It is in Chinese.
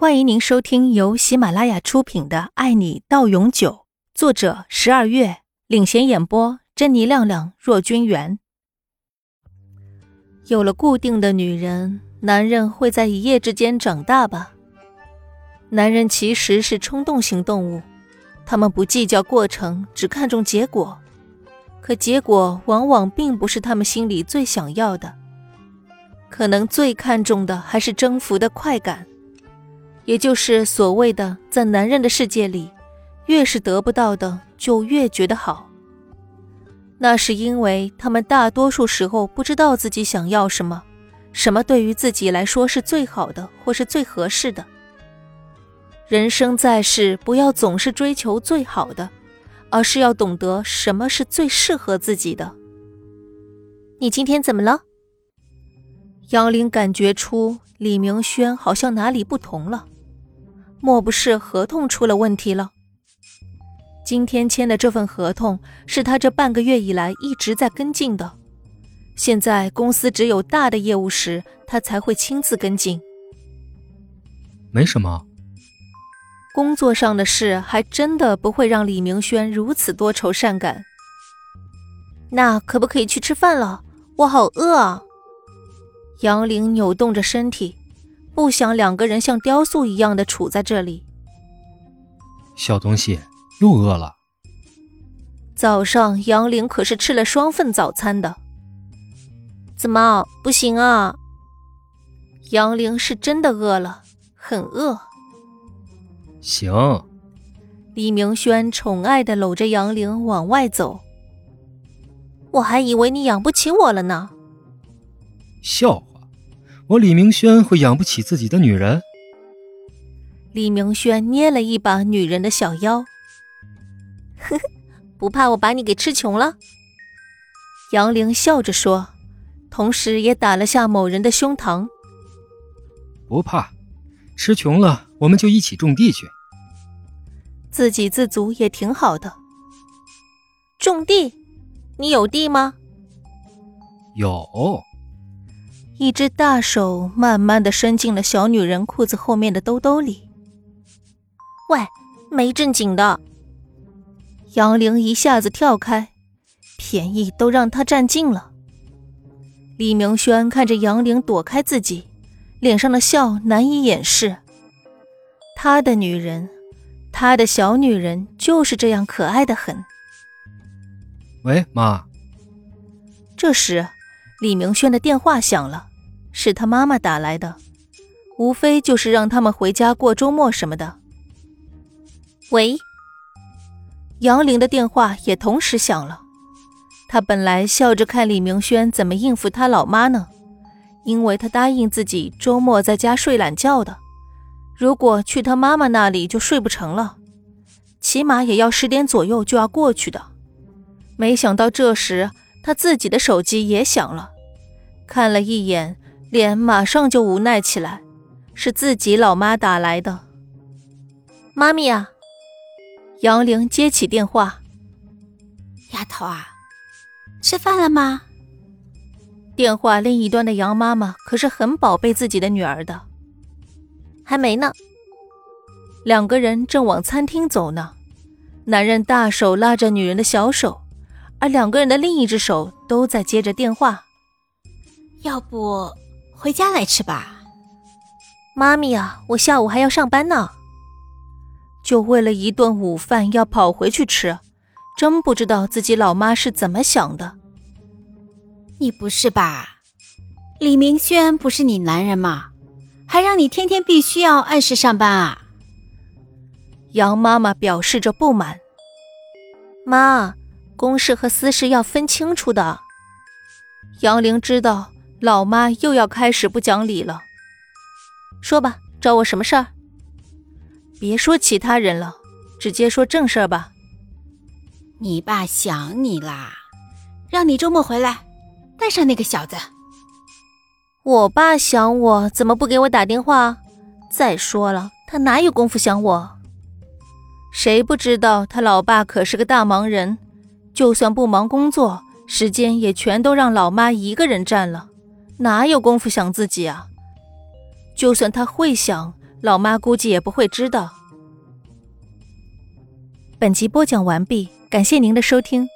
欢迎您收听由喜马拉雅出品的《爱你到永久》，作者十二月领衔演播，珍妮、亮亮、若君元。有了固定的女人，男人会在一夜之间长大吧？男人其实是冲动型动物，他们不计较过程，只看重结果。可结果往往并不是他们心里最想要的，可能最看重的还是征服的快感。也就是所谓的，在男人的世界里，越是得不到的，就越觉得好。那是因为他们大多数时候不知道自己想要什么，什么对于自己来说是最好的，或是最合适的。人生在世，不要总是追求最好的，而是要懂得什么是最适合自己的。你今天怎么了？杨林感觉出李明轩好像哪里不同了。莫不是合同出了问题了？今天签的这份合同是他这半个月以来一直在跟进的，现在公司只有大的业务时，他才会亲自跟进。没什么，工作上的事还真的不会让李明轩如此多愁善感。那可不可以去吃饭了？我好饿啊！杨玲扭动着身体。不想两个人像雕塑一样的处在这里。小东西又饿了。早上杨玲可是吃了双份早餐的。怎么不行啊？杨玲是真的饿了，很饿。行。李明轩宠爱的搂着杨玲往外走。我还以为你养不起我了呢。笑。我李明轩会养不起自己的女人？李明轩捏了一把女人的小腰，呵呵，不怕我把你给吃穷了？杨玲笑着说，同时也打了下某人的胸膛。不怕，吃穷了我们就一起种地去。自给自足也挺好的。种地？你有地吗？有。一只大手慢慢的伸进了小女人裤子后面的兜兜里。喂，没正经的！杨玲一下子跳开，便宜都让他占尽了。李明轩看着杨玲躲开自己，脸上的笑难以掩饰。他的女人，他的小女人就是这样可爱的很。喂，妈。这时，李明轩的电话响了。是他妈妈打来的，无非就是让他们回家过周末什么的。喂，杨玲的电话也同时响了。他本来笑着看李明轩怎么应付他老妈呢，因为他答应自己周末在家睡懒觉的，如果去他妈妈那里就睡不成了，起码也要十点左右就要过去的。没想到这时他自己的手机也响了，看了一眼。脸马上就无奈起来，是自己老妈打来的。妈咪啊，杨玲接起电话。丫头啊，吃饭了吗？电话另一端的杨妈妈可是很宝贝自己的女儿的。还没呢。两个人正往餐厅走呢，男人大手拉着女人的小手，而两个人的另一只手都在接着电话。要不？回家来吃吧，妈咪啊，我下午还要上班呢。就为了一顿午饭要跑回去吃，真不知道自己老妈是怎么想的。你不是吧？李明轩不是你男人吗？还让你天天必须要按时上班啊？杨妈妈表示着不满。妈，公事和私事要分清楚的。杨玲知道。老妈又要开始不讲理了。说吧，找我什么事儿？别说其他人了，直接说正事儿吧。你爸想你啦，让你周末回来带上那个小子。我爸想我，怎么不给我打电话？再说了，他哪有功夫想我？谁不知道他老爸可是个大忙人，就算不忙工作，时间也全都让老妈一个人占了。哪有功夫想自己啊？就算他会想，老妈估计也不会知道。本集播讲完毕，感谢您的收听。